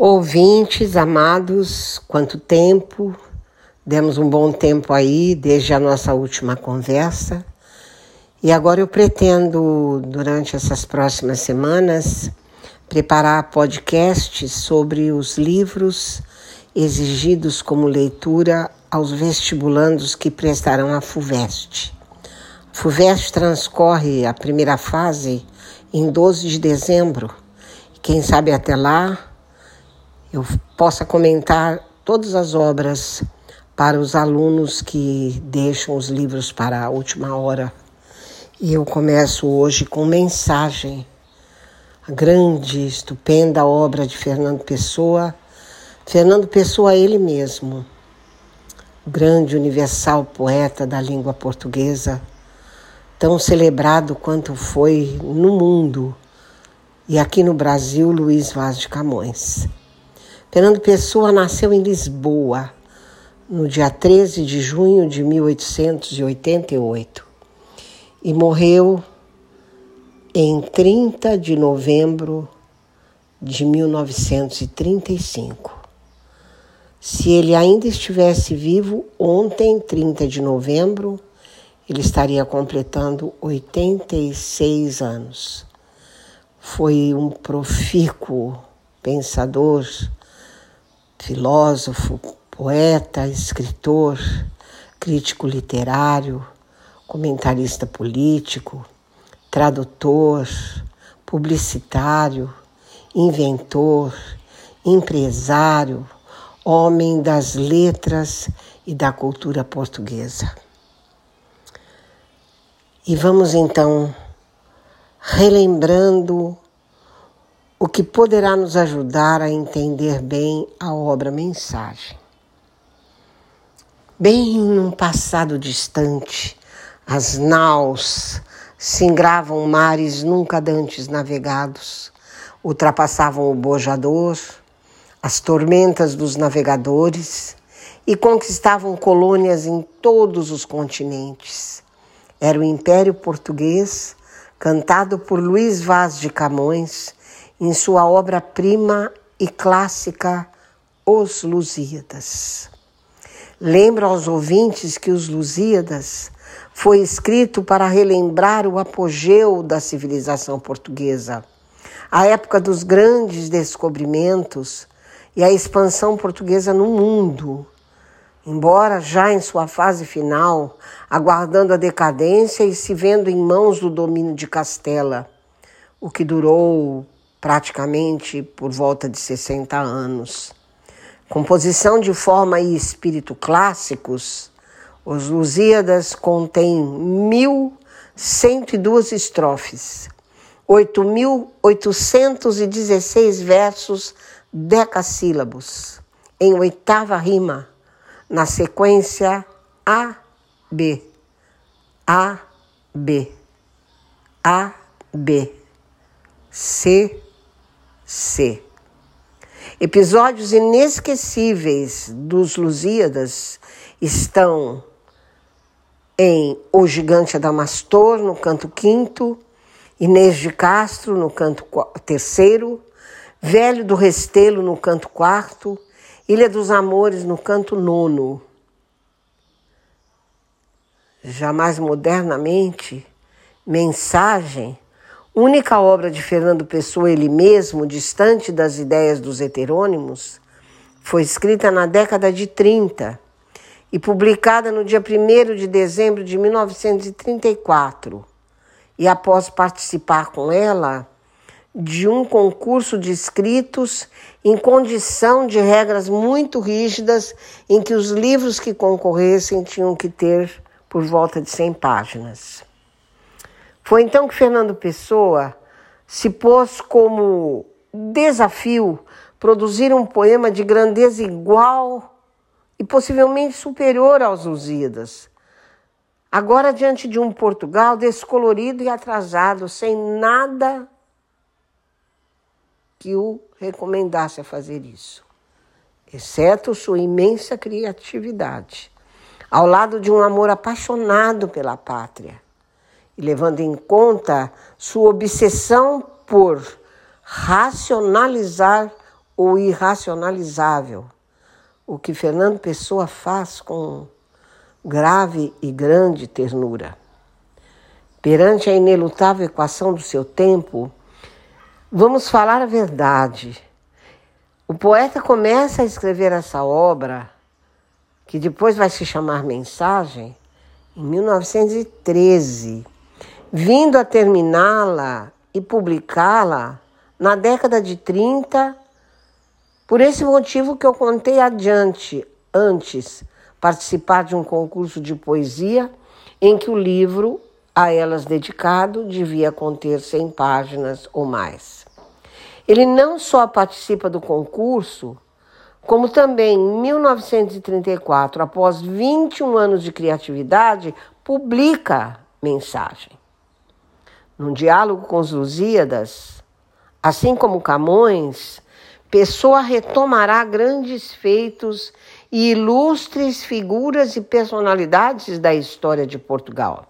Ouvintes amados, quanto tempo! Demos um bom tempo aí desde a nossa última conversa. E agora eu pretendo, durante essas próximas semanas, preparar podcasts sobre os livros exigidos como leitura aos vestibulandos que prestarão a FUVEST. A FUVEST transcorre a primeira fase em 12 de dezembro. Quem sabe até lá eu possa comentar todas as obras para os alunos que deixam os livros para a última hora. E eu começo hoje com mensagem, a grande, estupenda obra de Fernando Pessoa. Fernando Pessoa, ele mesmo, o grande universal poeta da língua portuguesa, tão celebrado quanto foi no mundo e aqui no Brasil, Luiz Vaz de Camões. Fernando Pessoa nasceu em Lisboa no dia 13 de junho de 1888 e morreu em 30 de novembro de 1935. Se ele ainda estivesse vivo ontem, 30 de novembro, ele estaria completando 86 anos. Foi um profícuo pensador, filósofo, poeta, escritor, crítico literário, comentarista político, tradutor, publicitário, inventor, empresário, homem das letras e da cultura portuguesa. E vamos então relembrando o que poderá nos ajudar a entender bem a obra Mensagem. Bem num passado distante, as naus singravam mares nunca dantes navegados, ultrapassavam o bojador, as tormentas dos navegadores e conquistavam colônias em todos os continentes. Era o Império Português, cantado por Luís Vaz de Camões, em sua obra-prima e clássica Os Lusíadas. Lembro aos ouvintes que Os Lusíadas foi escrito para relembrar o apogeu da civilização portuguesa, a época dos grandes descobrimentos e a expansão portuguesa no mundo. Embora já em sua fase final, aguardando a decadência e se vendo em mãos do domínio de Castela, o que durou praticamente por volta de 60 anos. Composição de forma e espírito clássicos, os Lusíadas contêm 1.102 estrofes, 8.816 versos decassílabos, em oitava rima, na sequência A, B, A, B, A, B, C, C. Episódios inesquecíveis dos Lusíadas estão em O Gigante Adamastor, no canto quinto, Inês de Castro, no canto terceiro, Velho do Restelo, no canto quarto, Ilha dos Amores, no canto nono. Já mais modernamente, Mensagem única obra de Fernando Pessoa, ele mesmo, distante das ideias dos heterônimos, foi escrita na década de 30 e publicada no dia 1 de dezembro de 1934. E após participar com ela de um concurso de escritos em condição de regras muito rígidas, em que os livros que concorressem tinham que ter por volta de 100 páginas. Foi então que Fernando Pessoa se pôs como desafio produzir um poema de grandeza igual e possivelmente superior aos Lusíadas. Agora, diante de um Portugal descolorido e atrasado, sem nada que o recomendasse a fazer isso, exceto sua imensa criatividade, ao lado de um amor apaixonado pela pátria e levando em conta sua obsessão por racionalizar ou irracionalizável, o que Fernando Pessoa faz com grave e grande ternura. Perante a inelutável equação do seu tempo, vamos falar a verdade. O poeta começa a escrever essa obra, que depois vai se chamar Mensagem, em 1913, vindo a terminá-la e publicá-la na década de 30, por esse motivo que eu contei adiante, antes, participar de um concurso de poesia em que o livro a elas dedicado devia conter 100 páginas ou mais. Ele não só participa do concurso, como também em 1934, após 21 anos de criatividade, publica mensagem. Num diálogo com os Lusíadas, assim como Camões, Pessoa retomará grandes feitos e ilustres figuras e personalidades da história de Portugal.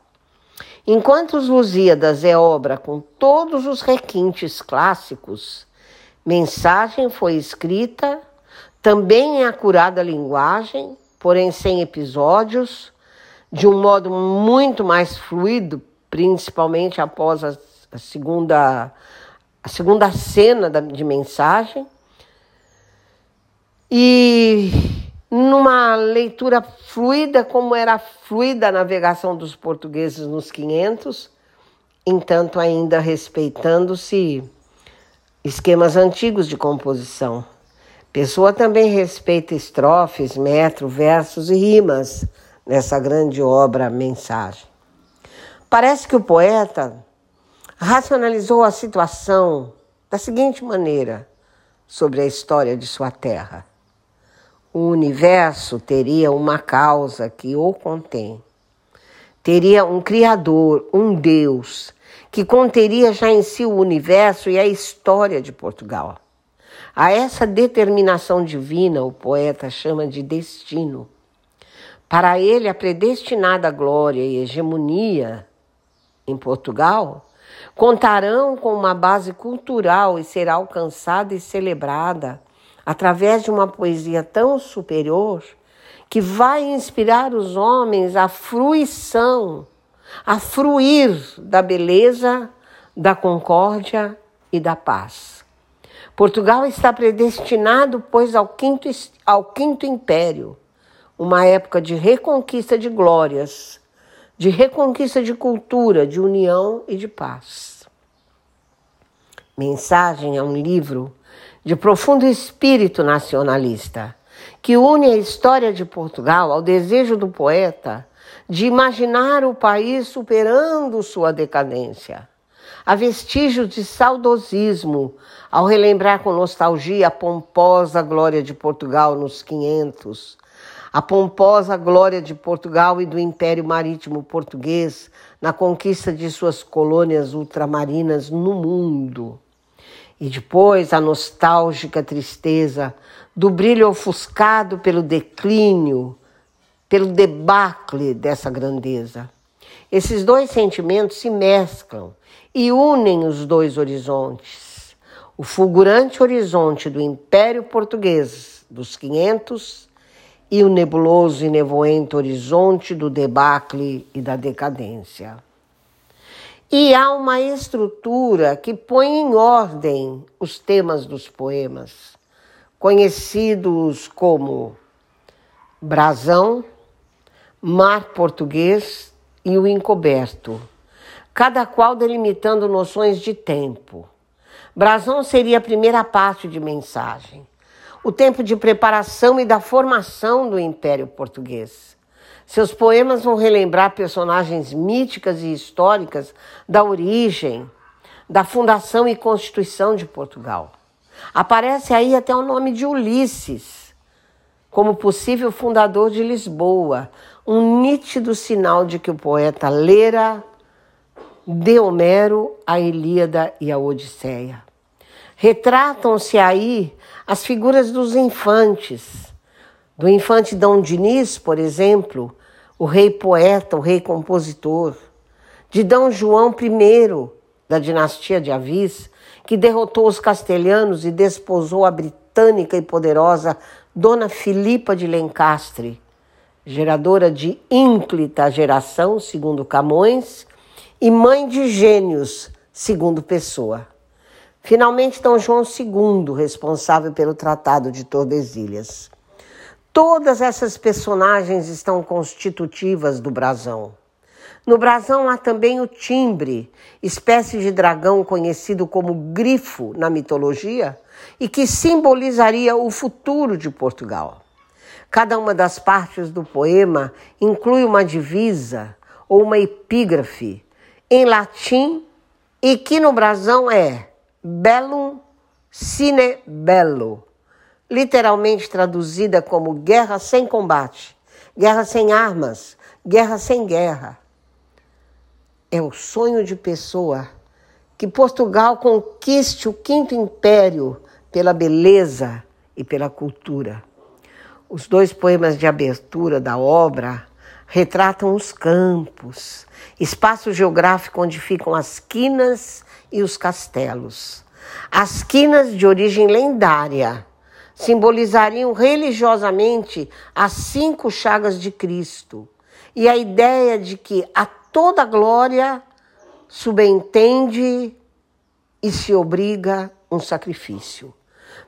Enquanto os Lusíadas é obra com todos os requintes clássicos, Mensagem foi escrita também em acurada linguagem, porém sem episódios, de um modo muito mais fluido, principalmente após a, a segunda, a segunda cena da, de mensagem. E numa leitura fluida, como era fluida a navegação dos portugueses nos 500, entanto ainda respeitando-se esquemas antigos de composição. Pessoa também respeita estrofes, metro, versos e rimas nessa grande obra Mensagem. Parece que o poeta racionalizou a situação da seguinte maneira sobre a história de sua terra. O universo teria uma causa que o contém. Teria um Criador, um Deus, que conteria já em si o universo e a história de Portugal. A essa determinação divina o poeta chama de destino. Para ele, a predestinada glória e hegemonia em Portugal contarão com uma base cultural e será alcançada e celebrada através de uma poesia tão superior que vai inspirar os homens à fruição, a fruir da beleza, da concórdia e da paz. Portugal está predestinado, pois, ao quinto, ao quinto império, uma época de reconquista de glórias, de reconquista de cultura, de união e de paz. Mensagem é um livro de profundo espírito nacionalista, que une a história de Portugal ao desejo do poeta de imaginar o país superando sua decadência Há vestígios de saudosismo ao relembrar com nostalgia a pomposa glória de Portugal nos 500, a pomposa glória de Portugal e do Império Marítimo Português na conquista de suas colônias ultramarinas no mundo. E depois a nostálgica tristeza do brilho ofuscado pelo declínio, pelo debacle dessa grandeza. Esses dois sentimentos se mesclam e unem os dois horizontes. O fulgurante horizonte do Império Português dos 500 e o nebuloso e nevoento horizonte do debacle e da decadência. E há uma estrutura que põe em ordem os temas dos poemas, conhecidos como brasão, mar português e o encoberto cada qual delimitando noções de tempo. Brasão seria a primeira parte de mensagem, o tempo de preparação e da formação do Império Português. Seus poemas vão relembrar personagens míticas e históricas da origem, da fundação e constituição de Portugal. Aparece aí até o nome de Ulisses, como possível fundador de Lisboa, um nítido sinal de que o poeta lera de Homero, a Ilíada e a Odisseia. Retratam-se aí as figuras dos infantes. Do infante Dom Diniz, por exemplo, o rei poeta, o rei compositor. De Dom João I, da dinastia de Avis, que derrotou os castelhanos e desposou a britânica e poderosa Dona Filipa de Lencastre, geradora de ínclita geração, segundo Camões, e mãe de gênios, segundo Pessoa. Finalmente, Dom João II, responsável pelo Tratado de Tordesilhas. Todas essas personagens estão constitutivas do brasão. No brasão há também o timbre, espécie de dragão conhecido como grifo na mitologia e que simbolizaria o futuro de Portugal. Cada uma das partes do poema inclui uma divisa ou uma epígrafe em latim e que no brasão é bellum sine bello, literalmente traduzida como guerra sem combate, guerra sem armas, guerra sem guerra. É o sonho de pessoa que Portugal conquiste o quinto império pela beleza e pela cultura. Os dois poemas de abertura da obra retratam os campos, espaço geográfico onde ficam as quinas e os castelos. As quinas de origem lendária simbolizariam religiosamente as cinco chagas de Cristo e a ideia de que a toda glória subentende e se obriga um sacrifício.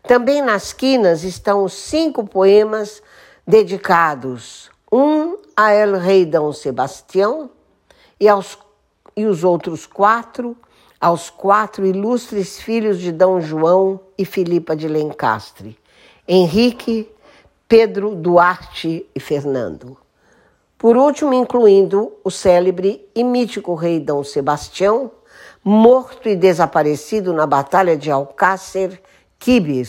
Também nas quinas estão os cinco poemas dedicados, um a El Rei Dom Sebastião e, aos, e os outros quatro aos quatro ilustres filhos de Dom João e Filipa de Lencastre, Henrique, Pedro, Duarte e Fernando. Por último, incluindo o célebre e mítico rei Dom Sebastião, morto e desaparecido na Batalha de Alcácer Quibir.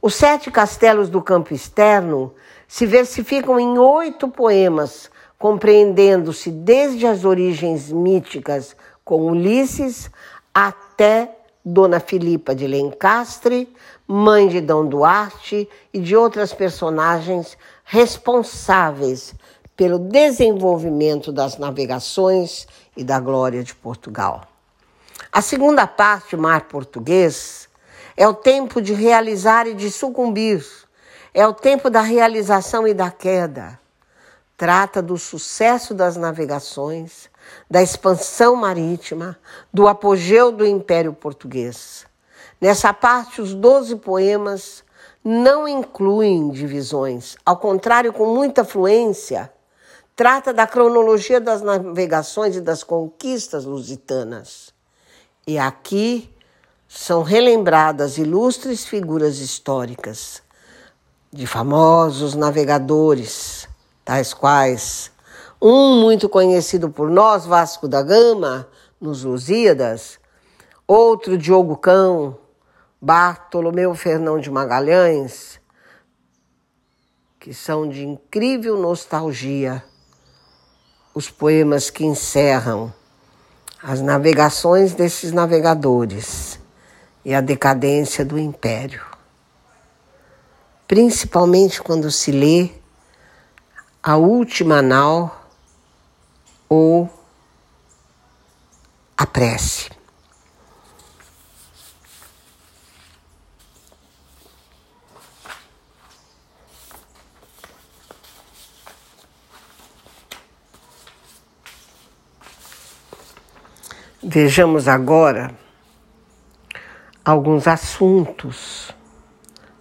Os sete castelos do campo externo se versificam em oito poemas, compreendendo-se desde as origens míticas com Ulisses até Dona Filipa de Lencastre, mãe de Dom Duarte e de outras personagens responsáveis pelo desenvolvimento das navegações e da glória de Portugal. A segunda parte, Mar Português, é o tempo de realizar e de sucumbir. É o tempo da realização e da queda. Trata do sucesso das navegações, da expansão marítima, do apogeu do Império Português. Nessa parte, os doze poemas não incluem divisões, ao contrário, com muita fluência, trata da cronologia das navegações e das conquistas lusitanas. E aqui são relembradas ilustres figuras históricas de famosos navegadores, tais quais um muito conhecido por nós, Vasco da Gama, nos Lusíadas, outro Diogo Cão, Bartolomeu Fernão de Magalhães, que são de incrível nostalgia, os poemas que encerram as navegações desses navegadores e a decadência do império. Principalmente quando se lê a última nau ou a prece. Vejamos agora alguns assuntos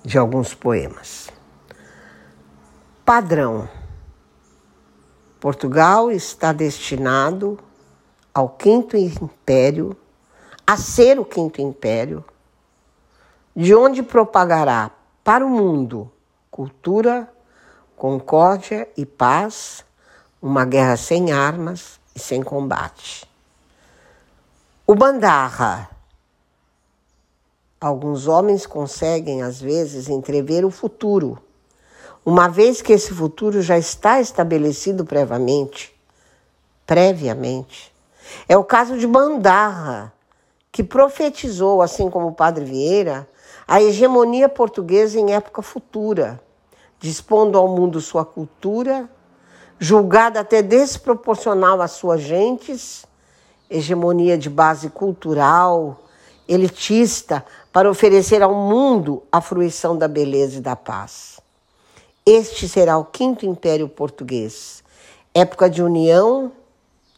de alguns poemas. Padrão. Portugal está destinado ao quinto império, a ser o quinto império, de onde propagará para o mundo cultura, concórdia e paz, uma guerra sem armas e sem combate. O Bandarra Alguns homens conseguem, às vezes, entrever o futuro, uma vez que esse futuro já está estabelecido previamente. Previamente. É o caso de Bandarra, que profetizou, assim como o Padre Vieira, a hegemonia portuguesa em época futura, dispondo ao mundo sua cultura, julgada até desproporcional às suas gentes, hegemonia de base cultural, elitista, para oferecer ao mundo a fruição da beleza e da paz. Este será o quinto império português, época de união,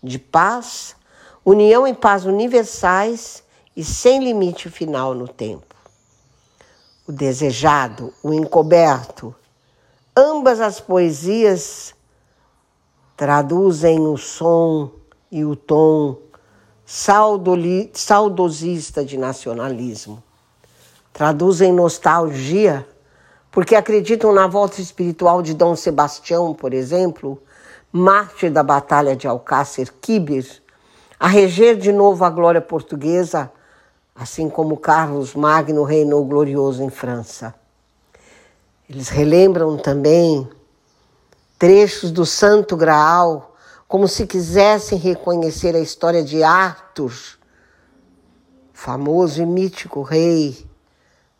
de paz, união e paz universais e sem limite final no tempo. O desejado, o encoberto, ambas as poesias traduzem o som e o tom saudosista de nacionalismo. Traduzem nostalgia, porque acreditam na volta espiritual de Dom Sebastião, por exemplo, mártir da Batalha de Alcácer Quibir, a reger de novo a glória portuguesa, assim como Carlos Magno reinou glorioso em França. Eles relembram também trechos do Santo Graal, como se quisessem reconhecer a história de Arthur, famoso e mítico rei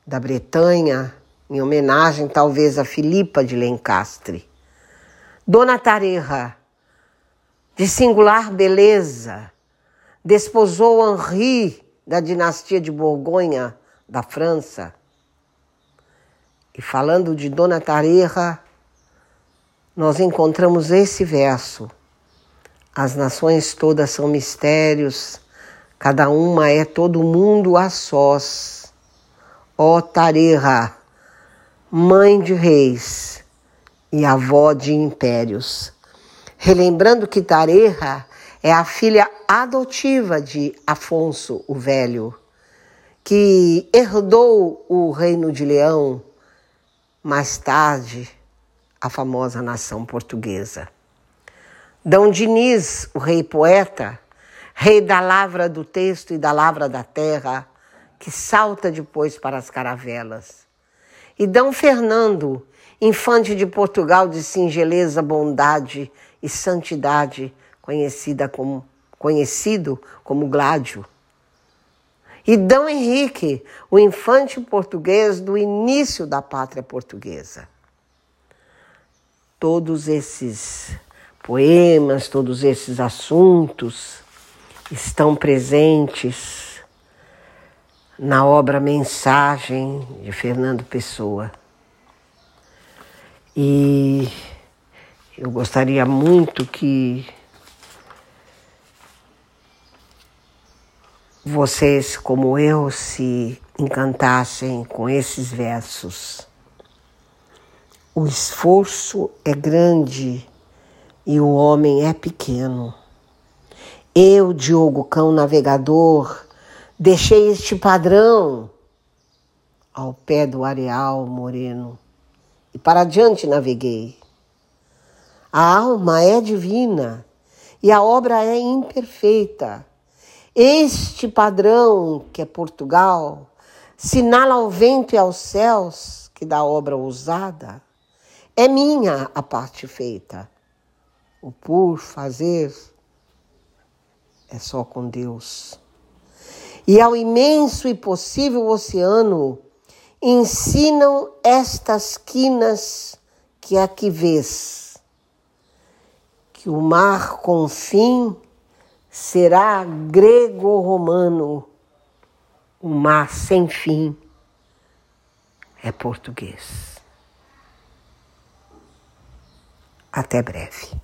da Bretanha, em homenagem talvez a Filipa de Lencastre. Dona Tareja, de singular beleza, desposou Henri da dinastia de Borgonha da França. E falando de Dona Tareja, nós encontramos esse verso: As nações todas são mistérios, cada uma é todo mundo a sós. Ó Tareja, mãe de reis e avó de impérios. Relembrando que Tareja é a filha adotiva de Afonso o Velho, que herdou o reino de Leão, mais tarde a famosa nação portuguesa. Dom Diniz, o rei poeta, rei da lavra do texto e da lavra da terra, que salta depois para as caravelas. E Dom Fernando, infante de Portugal de singeleza, bondade e santidade, conhecida como, conhecido como Gládio. E Dom Henrique, o infante português do início da pátria portuguesa. Todos esses poemas, todos esses assuntos estão presentes na obra Mensagem de Fernando Pessoa. E eu gostaria muito que vocês, como eu, se encantassem com esses versos. O esforço é grande e o homem é pequeno. Eu, Diogo Cão Navegador, deixei este padrão ao pé do areal moreno e para adiante naveguei. A alma é divina e a obra é imperfeita. Este padrão, que é Portugal, sinala ao vento e aos céus que da obra ousada é minha a parte feita. O por fazer é só com Deus. E ao imenso e possível oceano ensinam estas quinas que aqui vês, que o mar com fim será grego-romano, o mar sem fim é português. Até breve.